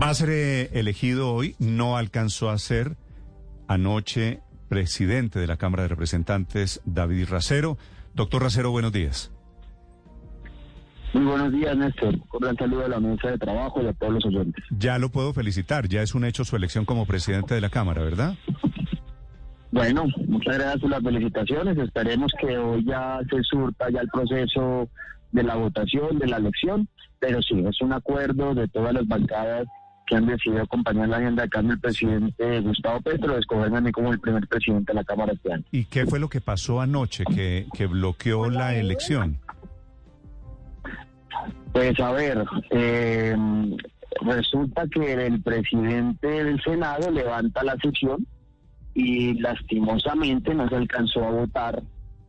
Va a ser eh, elegido hoy, no alcanzó a ser anoche presidente de la Cámara de Representantes, David Racero. Doctor Racero, buenos días. Muy buenos días, Néstor. Cordial saludo a la mesa de trabajo y a todos los oyentes. Ya lo puedo felicitar, ya es un hecho su elección como presidente de la Cámara, ¿verdad? Bueno, muchas gracias por las felicitaciones. Esperemos que hoy ya se surta ya el proceso de la votación, de la elección, pero sí, es un acuerdo de todas las bancadas que han decidido acompañar la agenda de cambio del presidente Gustavo Petro, escogerme a mí como el primer presidente de la Cámara este año. ¿Y qué fue lo que pasó anoche que, que bloqueó la elección? Pues a ver, eh, resulta que el presidente del Senado levanta la sesión y lastimosamente no se alcanzó a votar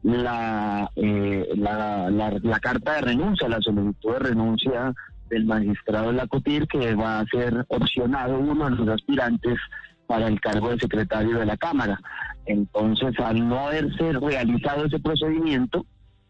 la, eh, la, la, carta de renuncia, la solicitud de renuncia del magistrado de la COTIR, que va a ser opcionado uno de los aspirantes para el cargo de secretario de la Cámara. Entonces, al no haberse realizado ese procedimiento,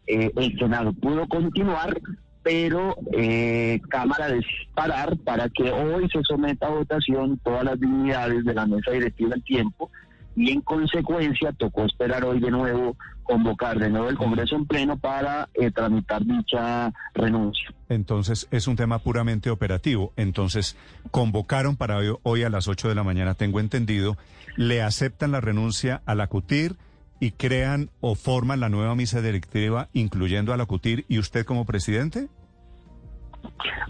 eh, el Senado pudo continuar, pero eh, Cámara disparar para que hoy se someta a votación todas las dignidades de la mesa directiva del tiempo y en consecuencia tocó esperar hoy de nuevo convocar de nuevo el Congreso en pleno para eh, tramitar dicha renuncia. Entonces es un tema puramente operativo. Entonces convocaron para hoy, a las 8 de la mañana, tengo entendido, le aceptan la renuncia a la CUTIR y crean o forman la nueva misa directiva incluyendo a la CUTIR y usted como presidente.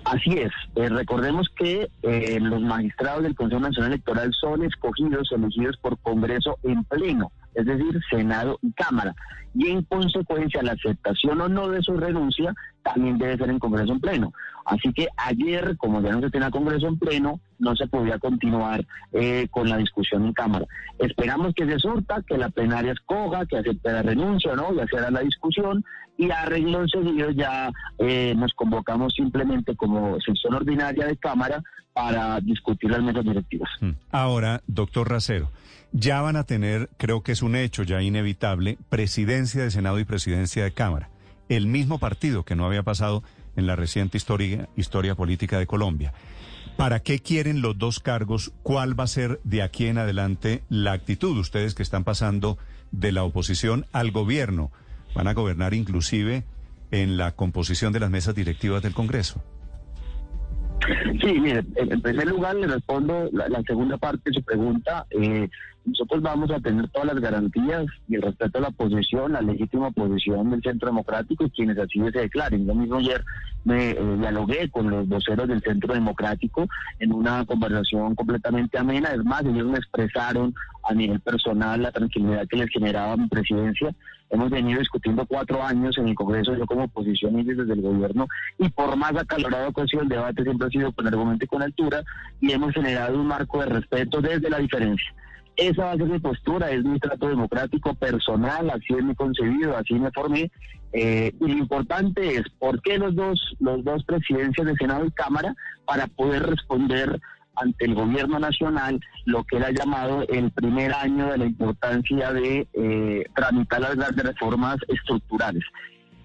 Así es. Eh, recordemos que eh, los magistrados del Consejo Nacional Electoral son escogidos, elegidos por Congreso en pleno, es decir, Senado y Cámara. Y en consecuencia, la aceptación o no de su renuncia también debe ser en Congreso en pleno. Así que ayer, como ya no se tenía Congreso en pleno, no se podía continuar eh, con la discusión en Cámara. Esperamos que se surta, que la plenaria escoja, que acepte la renuncia, ¿no? Y hacer la discusión y a renglón seguido ya eh, nos convocamos simplemente como sección ordinaria de Cámara para discutir las mesas directivas. Hmm. Ahora, doctor Racero, ya van a tener, creo que es un hecho ya inevitable, presidencia de Senado y presidencia de Cámara. El mismo partido que no había pasado en la reciente historia, historia política de Colombia. ¿Para qué quieren los dos cargos? ¿Cuál va a ser de aquí en adelante la actitud? Ustedes que están pasando de la oposición al gobierno van a gobernar inclusive en la composición de las mesas directivas del Congreso. Sí, mire, en primer lugar le respondo la, segunda parte de su pregunta. Eh, nosotros vamos a tener todas las garantías y el respeto a la posición, la legítima posición del Centro Democrático y quienes así se declaren. Yo mismo ayer me eh, dialogué con los voceros del Centro Democrático en una conversación completamente amena. Es más, ellos me expresaron a nivel personal la tranquilidad que les generaba mi presidencia. Hemos venido discutiendo cuatro años en el Congreso, yo como oposición y desde el gobierno, y por más acalorado que ha sido el debate, siempre ha sido con argumento y con altura, y hemos generado un marco de respeto desde la diferencia. Esa va a ser mi postura, es mi trato democrático personal, así es mi concebido, así me formé. Eh, y lo importante es por qué los dos, los dos presidencias de Senado y Cámara para poder responder ante el gobierno nacional lo que era llamado el primer año de la importancia de eh, tramitar las, reformas estructurales.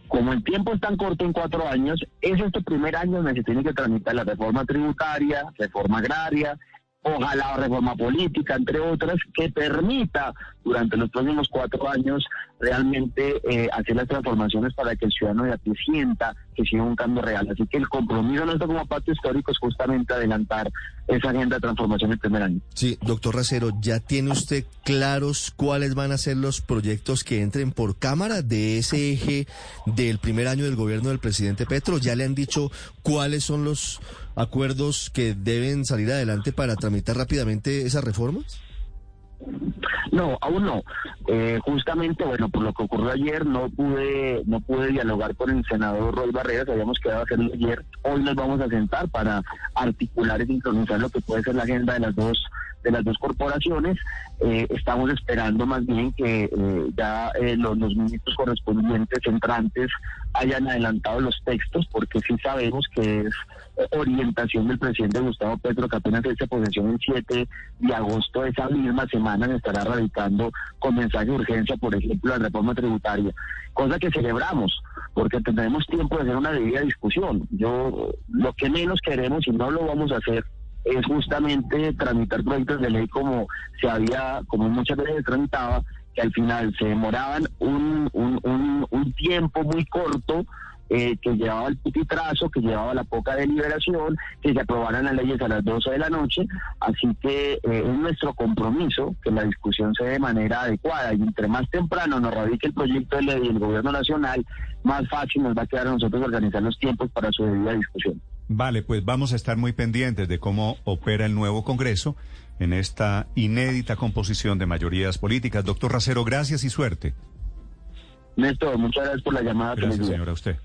Como el tiempo es tan corto en cuatro años, es este primer año donde se tiene que tramitar la reforma tributaria, reforma agraria, ojalá reforma política, entre otras, que permita durante los próximos cuatro años realmente eh, hacer las transformaciones para que el ciudadano de aquí sienta que sigue un cambio real. Así que el compromiso nuestro como pacto histórico es justamente adelantar esa agenda de transformación el primer año. Sí, doctor Racero, ¿ya tiene usted claros cuáles van a ser los proyectos que entren por Cámara de ese eje del primer año del gobierno del presidente Petro? ¿Ya le han dicho cuáles son los acuerdos que deben salir adelante para tramitar rápidamente esas reformas? No, aún no. Eh, justamente, bueno, por lo que ocurrió ayer, no pude no pude dialogar con el senador Roy Barreras, habíamos quedado a hacerlo ayer. Hoy nos vamos a sentar para articular y sincronizar lo que puede ser la agenda de las dos de las dos corporaciones. Eh, estamos esperando más bien que eh, ya los, los, ministros correspondientes entrantes hayan adelantado los textos, porque sí sabemos que es orientación del presidente Gustavo Petro, que apenas se posesión el 7 de agosto de esa misma semana estará radicando con mensaje de urgencia, por ejemplo, la reforma tributaria, cosa que celebramos, porque tendremos tiempo de hacer una debida discusión. Yo lo que menos queremos, y no lo vamos a hacer, es justamente tramitar proyectos de ley como se había, como muchas veces se tramitaba, que al final se demoraban un, un, un, un tiempo muy corto eh, que llevaba el putitrazo, que llevaba la poca deliberación, que se aprobaran las leyes a las 12 de la noche. Así que eh, es nuestro compromiso que la discusión se dé de manera adecuada y entre más temprano nos radique el proyecto de ley del gobierno nacional, más fácil nos va a quedar a nosotros organizar los tiempos para su debida discusión. Vale, pues vamos a estar muy pendientes de cómo opera el nuevo Congreso en esta inédita composición de mayorías políticas. Doctor Racero, gracias y suerte. Néstor, muchas gracias por la llamada. Gracias, señora, a usted.